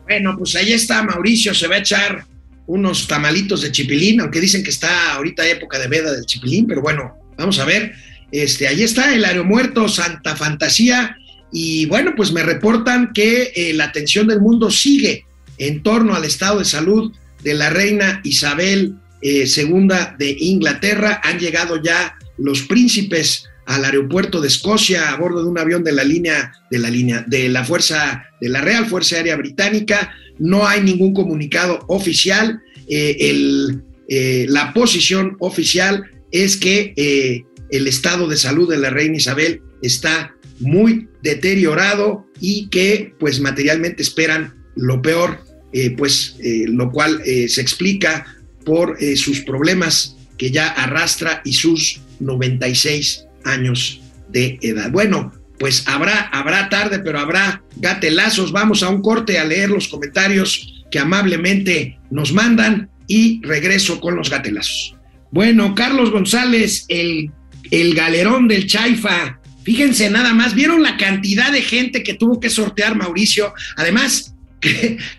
S1: Bueno, pues ahí está Mauricio, se va a echar unos tamalitos de chipilín, aunque dicen que está ahorita época de veda del chipilín, pero bueno, vamos a ver. Este, ahí está el aeromuerto Santa Fantasía y bueno, pues me reportan que eh, la atención del mundo sigue en torno al estado de salud de la reina Isabel II eh, de Inglaterra. Han llegado ya los príncipes al aeropuerto de Escocia a bordo de un avión de la línea de la línea de la fuerza de la Real Fuerza Aérea Británica. No hay ningún comunicado oficial. Eh, eh, la posición oficial es que el estado de salud de la reina Isabel está muy deteriorado y que pues materialmente esperan lo peor eh, pues eh, lo cual eh, se explica por sus problemas que ya arrastra y sus 96 años de edad. Bueno, pues habrá, habrá tarde, pero habrá gatelazos. Vamos a un corte a leer los comentarios que amablemente nos mandan y regreso con los gatelazos. Bueno, Carlos González, el, el galerón del Chaifa. Fíjense nada más, ¿vieron la cantidad de gente que tuvo que sortear Mauricio? Además,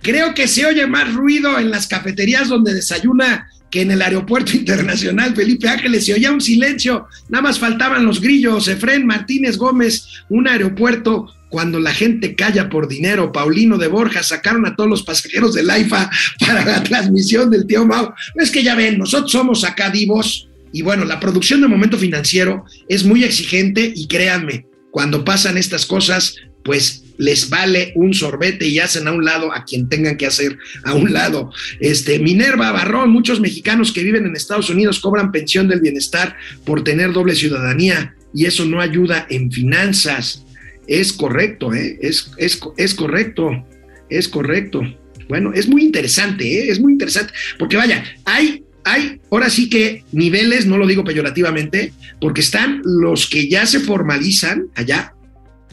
S1: creo que se oye más ruido en las cafeterías donde desayuna que en el aeropuerto internacional Felipe Ángeles. Se oía un silencio, nada más faltaban los grillos, Efren Martínez Gómez, un aeropuerto cuando la gente calla por dinero, Paulino de Borja, sacaron a todos los pasajeros del AIFA para la transmisión del tío Mau. Es que ya ven, nosotros somos acá divos. Y bueno, la producción de momento financiero es muy exigente y créanme, cuando pasan estas cosas, pues les vale un sorbete y hacen a un lado a quien tengan que hacer a un lado. Este, Minerva Barrón, muchos mexicanos que viven en Estados Unidos cobran pensión del bienestar por tener doble ciudadanía y eso no ayuda en finanzas. Es correcto, ¿eh? es, es, correcto, es correcto. Bueno, es muy interesante, ¿eh? es muy interesante, porque vaya, hay hay ahora sí que niveles, no lo digo peyorativamente, porque están los que ya se formalizan allá,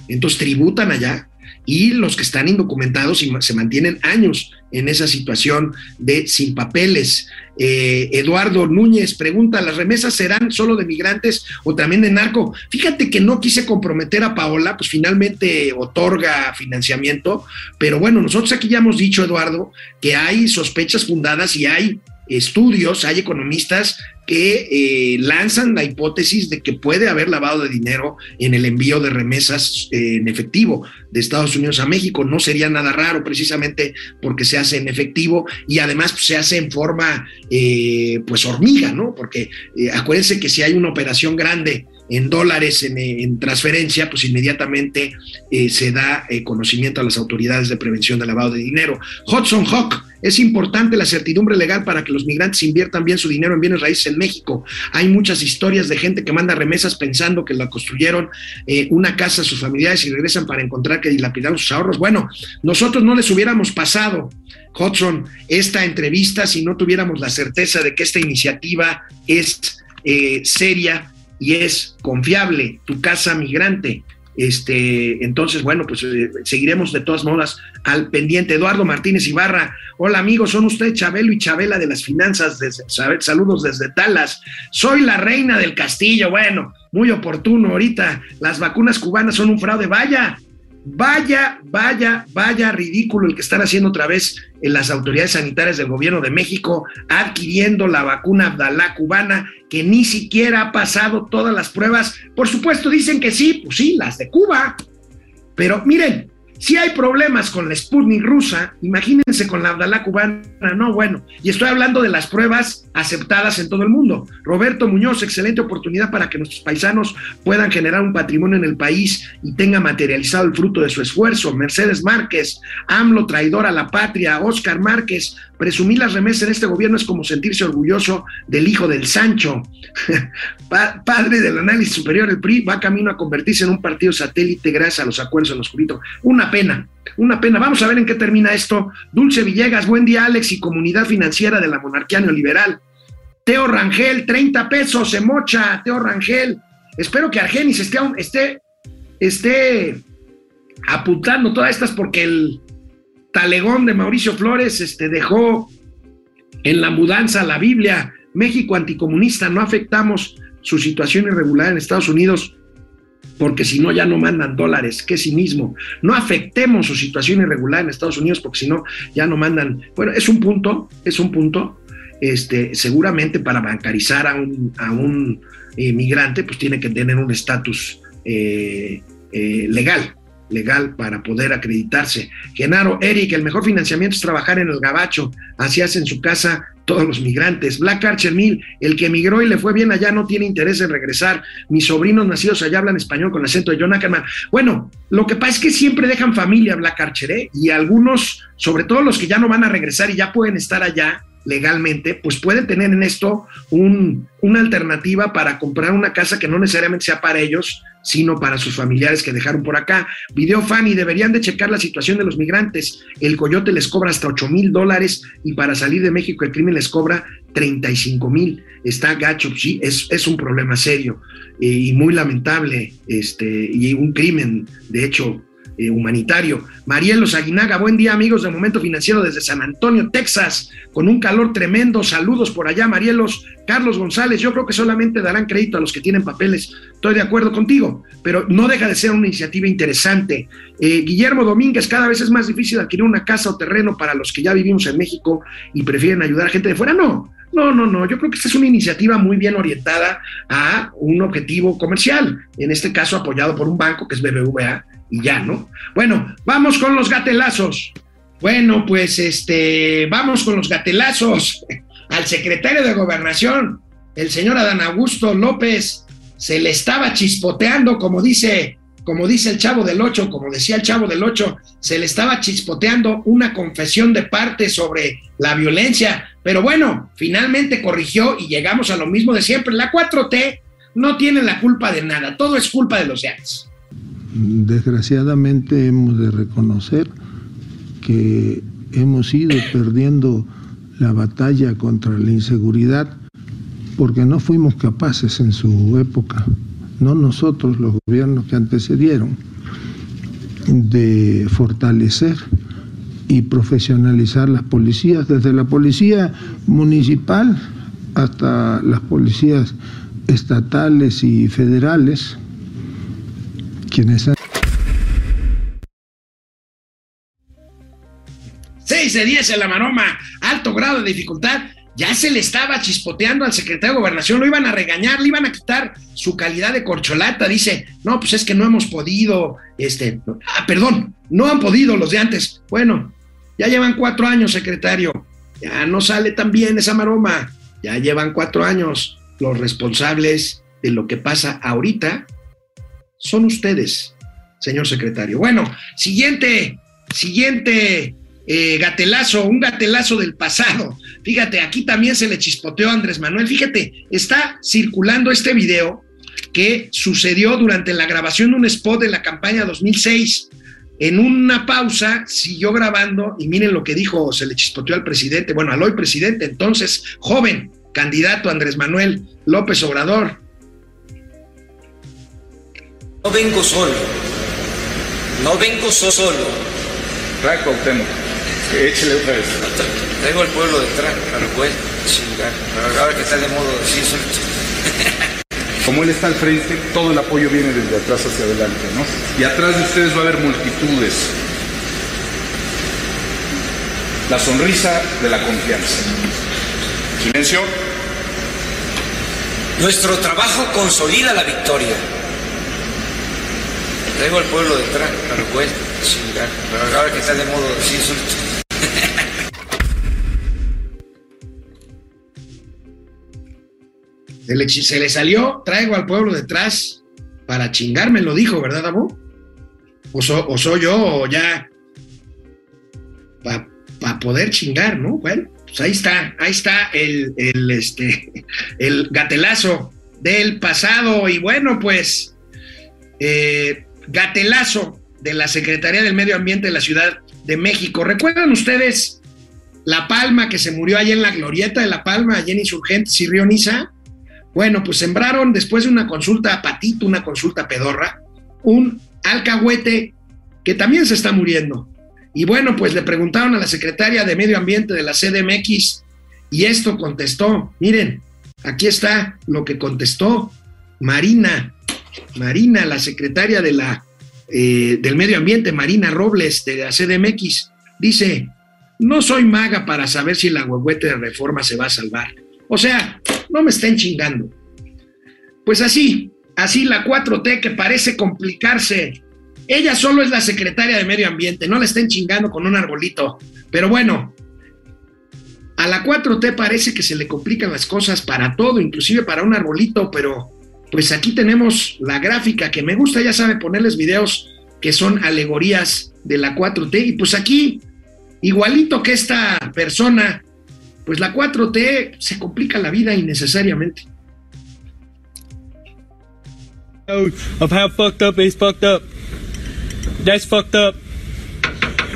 S1: entonces tributan allá, y los que están indocumentados y se mantienen años en esa situación de sin papeles. Eh, Eduardo Núñez pregunta, ¿las remesas serán solo de migrantes o también de narco? Fíjate que no quise comprometer a Paola, pues finalmente otorga financiamiento, pero bueno, nosotros aquí ya hemos dicho, Eduardo, que hay sospechas fundadas y hay estudios, hay economistas que eh, lanzan la hipótesis de que puede haber lavado de dinero en el envío de remesas eh, en efectivo de Estados Unidos a México. No sería nada raro precisamente porque se hace en efectivo y además pues, se hace en forma eh, pues hormiga, ¿no? Porque acuérdense que si hay una operación grande en dólares en, transferencia, pues inmediatamente se da conocimiento a las autoridades de prevención de lavado de dinero. Hudson Hawk es importante la certidumbre legal para que los migrantes inviertan bien su dinero en bienes raíces en México. Hay muchas historias de gente que manda remesas pensando que la construyeron eh, una casa a sus familiares y regresan para encontrar que dilapidaron sus ahorros. Bueno, nosotros no les hubiéramos pasado, Hudson, esta entrevista si no tuviéramos la certeza de que esta iniciativa es eh, seria y es confiable. Tu casa migrante este, entonces, bueno, pues eh, seguiremos de todas modas al pendiente. Eduardo Martínez Ibarra, hola amigos, son ustedes Chabelo y Chabela de las finanzas, desde, saludos desde Talas. Soy la reina del castillo, bueno, muy oportuno ahorita. Las vacunas cubanas son un fraude, vaya, Vaya, vaya, vaya ridículo el que están haciendo otra vez en las autoridades sanitarias del gobierno de México adquiriendo la vacuna Abdalá cubana que ni siquiera ha pasado todas las pruebas. Por supuesto dicen que sí, pues sí, las de Cuba. Pero miren, si hay problemas con la Sputnik rusa, imagínense con la Abdalá cubana, no, bueno, y estoy hablando de las pruebas aceptadas en todo el mundo. Roberto Muñoz, excelente oportunidad para que nuestros paisanos puedan generar un patrimonio en el país y tenga materializado el fruto de su esfuerzo. Mercedes Márquez, AMLO traidor a la patria, Oscar Márquez, presumir las remesas en este gobierno es como sentirse orgulloso del hijo del Sancho. padre del análisis superior, el PRI va camino a convertirse en un partido satélite gracias a los acuerdos en los oscurito. Una pena, una pena. Vamos a ver en qué termina esto. Dulce Villegas, buen día, Alex, y comunidad financiera de la monarquía neoliberal. Teo Rangel, 30 pesos, se mocha, Teo Rangel. Espero que Argenis esté, esté, esté apuntando todas estas porque el talegón de Mauricio Flores este, dejó en la mudanza la Biblia. México anticomunista, no afectamos su situación irregular en Estados Unidos porque si no ya no mandan dólares, que sí mismo. No afectemos su situación irregular en Estados Unidos porque si no ya no mandan. Bueno, es un punto, es un punto. Este, seguramente para bancarizar a un, a un eh, migrante, pues tiene que tener un estatus eh, eh, legal, legal para poder acreditarse. Genaro, Eric, el mejor financiamiento es trabajar en el gabacho, así hacen su casa todos los migrantes. Black Archer Mill, el que emigró y le fue bien allá no tiene interés en regresar. Mis sobrinos nacidos allá hablan español con acento de John Ackerman. Bueno, lo que pasa es que siempre dejan familia Black Archer, ¿eh? Y algunos, sobre todo los que ya no van a regresar y ya pueden estar allá, legalmente, pues pueden tener en esto un, una alternativa para comprar una casa que no necesariamente sea para ellos, sino para sus familiares que dejaron por acá. Video Fanny, deberían de checar la situación de los migrantes. El coyote les cobra hasta 8 mil dólares y para salir de México el crimen les cobra 35 mil. Está gacho, sí, es, un problema serio eh, y muy lamentable, este, y un crimen, de hecho, eh, humanitario. Marielos Aguinaga, buen día amigos de Momento Financiero desde San Antonio, Texas, con un calor tremendo. Saludos por allá, Marielos. Carlos González, yo creo que solamente darán crédito a los que tienen papeles. Estoy de acuerdo contigo, pero no deja de ser una iniciativa interesante. Eh, Guillermo Domínguez, cada vez es más difícil adquirir una casa o terreno para los que ya vivimos en México y prefieren ayudar a gente de fuera. No, no, no, no. Yo creo que esta es una iniciativa muy bien orientada a un objetivo comercial, en este caso apoyado por un banco que es BBVA y ya, ¿no? Bueno, vamos con los gatelazos. Bueno, pues este, vamos con los gatelazos. Al secretario de Gobernación, el señor Adán Augusto López, se le estaba chispoteando, como dice, como dice el chavo del Ocho, como decía el chavo del Ocho, se le estaba chispoteando una confesión de parte sobre la violencia. Pero bueno, finalmente corrigió y llegamos a lo mismo de siempre. La 4T no tiene la culpa de nada, todo es culpa de los de antes
S7: desgraciadamente hemos de reconocer que hemos ido perdiendo la batalla contra la inseguridad porque no fuimos capaces en su época, no nosotros, los gobiernos que antecedieron, de fortalecer y profesionalizar las policías, desde la policía municipal hasta las policías estatales y federales, quienes
S1: 6 de 10 en la maroma, alto grado de dificultad. Ya se le estaba chispoteando al secretario de Gobernación, lo iban a regañar, le iban a quitar su calidad de corcholata. Dice, no, pues es que no hemos podido, este, ah, perdón, no han podido los de antes. Bueno, ya llevan cuatro años, secretario. Ya no sale tan bien esa maroma. Ya llevan cuatro años. Los responsables de lo que pasa ahorita son ustedes, señor secretario. Bueno, siguiente, siguiente eh, gatelazo, un gatelazo del pasado. Fíjate, aquí también se le chispoteó a Andrés Manuel. Fíjate, está circulando este video que sucedió durante la grabación de un spot de la campaña 2006. En una pausa siguió grabando y miren lo que dijo, se le chispoteó al presidente, bueno, al hoy presidente, entonces joven candidato Andrés Manuel López Obrador.
S8: No vengo solo. No vengo solo.
S9: Trae Cuauhtémoc. Échale otra vez.
S8: Traigo al pueblo detrás, pero chingar. Pero ahora que está de modo sí,
S9: Como él está al frente, todo el apoyo viene desde atrás hacia adelante, ¿no? Y atrás de ustedes va a haber multitudes. La sonrisa de la confianza. Silencio.
S8: Nuestro trabajo consolida la victoria. Traigo al pueblo detrás, pero pues, chingar. Pero ahora que está de modo sí,
S1: Se le, se le, salió, traigo al pueblo detrás para chingarme, lo dijo, ¿verdad, Abu? O, o soy yo, o ya para poder chingar, ¿no? Bueno, pues ahí está, ahí está el, el, este, el gatelazo del pasado. Y bueno, pues eh, gatelazo de la Secretaría del Medio Ambiente de la Ciudad de México. ¿Recuerdan ustedes La Palma que se murió allá en la glorieta de La Palma, allá en Insurgentes y Río Niza? Bueno, pues sembraron después de una consulta a Patito, una consulta pedorra, un alcahuete que también se está muriendo. Y bueno, pues le preguntaron a la secretaria de Medio Ambiente de la CDMX y esto contestó. Miren, aquí está lo que contestó Marina Marina, la secretaria de la, eh, del Medio Ambiente, Marina Robles, de la CDMX, dice, no soy maga para saber si la huehuete de reforma se va a salvar. O sea, no me estén chingando. Pues así, así la 4T que parece complicarse. Ella solo es la secretaria de Medio Ambiente, no la estén chingando con un arbolito. Pero bueno, a la 4T parece que se le complican las cosas para todo, inclusive para un arbolito, pero pues aquí tenemos la gráfica que me gusta, ya sabe, ponerles videos que son alegorías de la 4T. Y pues aquí, igualito que esta persona, pues la 4T se complica la vida innecesariamente.
S10: Of how fucked up is fucked up. That's fucked up.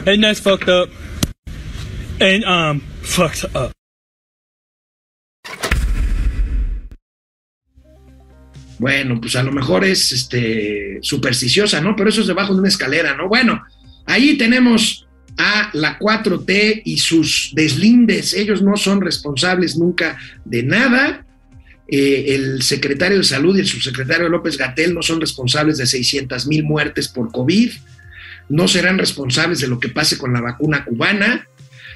S10: And that's fucked up. And fucked up.
S1: Bueno, pues a lo mejor es este, supersticiosa, ¿no? Pero eso es debajo de una escalera, ¿no? Bueno, ahí tenemos a la 4T y sus deslindes. Ellos no son responsables nunca de nada. Eh, el secretario de Salud y el subsecretario López Gatel no son responsables de 600 mil muertes por COVID. No serán responsables de lo que pase con la vacuna cubana.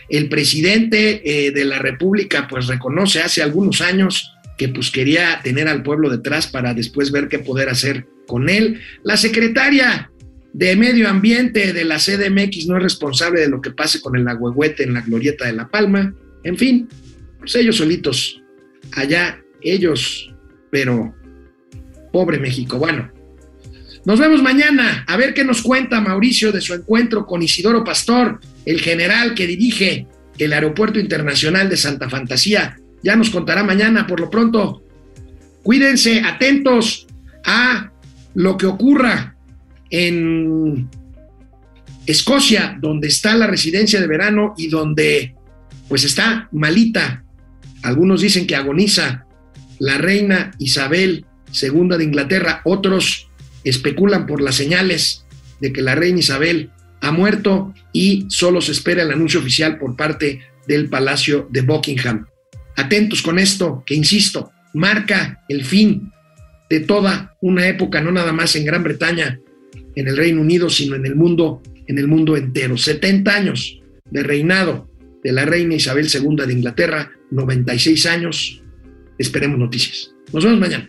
S1: El presidente eh, de la República pues reconoce hace algunos años que pues quería tener al pueblo detrás para después ver qué poder hacer con él. La secretaria de Medio Ambiente de la CDMX no es responsable de lo que pase con el agüehuete en la glorieta de La Palma. En fin, pues ellos solitos, allá ellos, pero pobre México. Bueno, nos vemos mañana a ver qué nos cuenta Mauricio de su encuentro con Isidoro Pastor, el general que dirige el Aeropuerto Internacional de Santa Fantasía. Ya nos contará mañana, por lo pronto. Cuídense, atentos a lo que ocurra en Escocia, donde está la residencia de verano y donde pues está malita. Algunos dicen que agoniza la reina Isabel II de Inglaterra, otros especulan por las señales de que la reina Isabel ha muerto y solo se espera el anuncio oficial por parte del Palacio de Buckingham. Atentos con esto, que insisto, marca el fin de toda una época, no nada más en Gran Bretaña, en el Reino Unido, sino en el mundo, en el mundo entero. 70 años de reinado de la reina Isabel II de Inglaterra, 96 años. Esperemos noticias. Nos vemos mañana.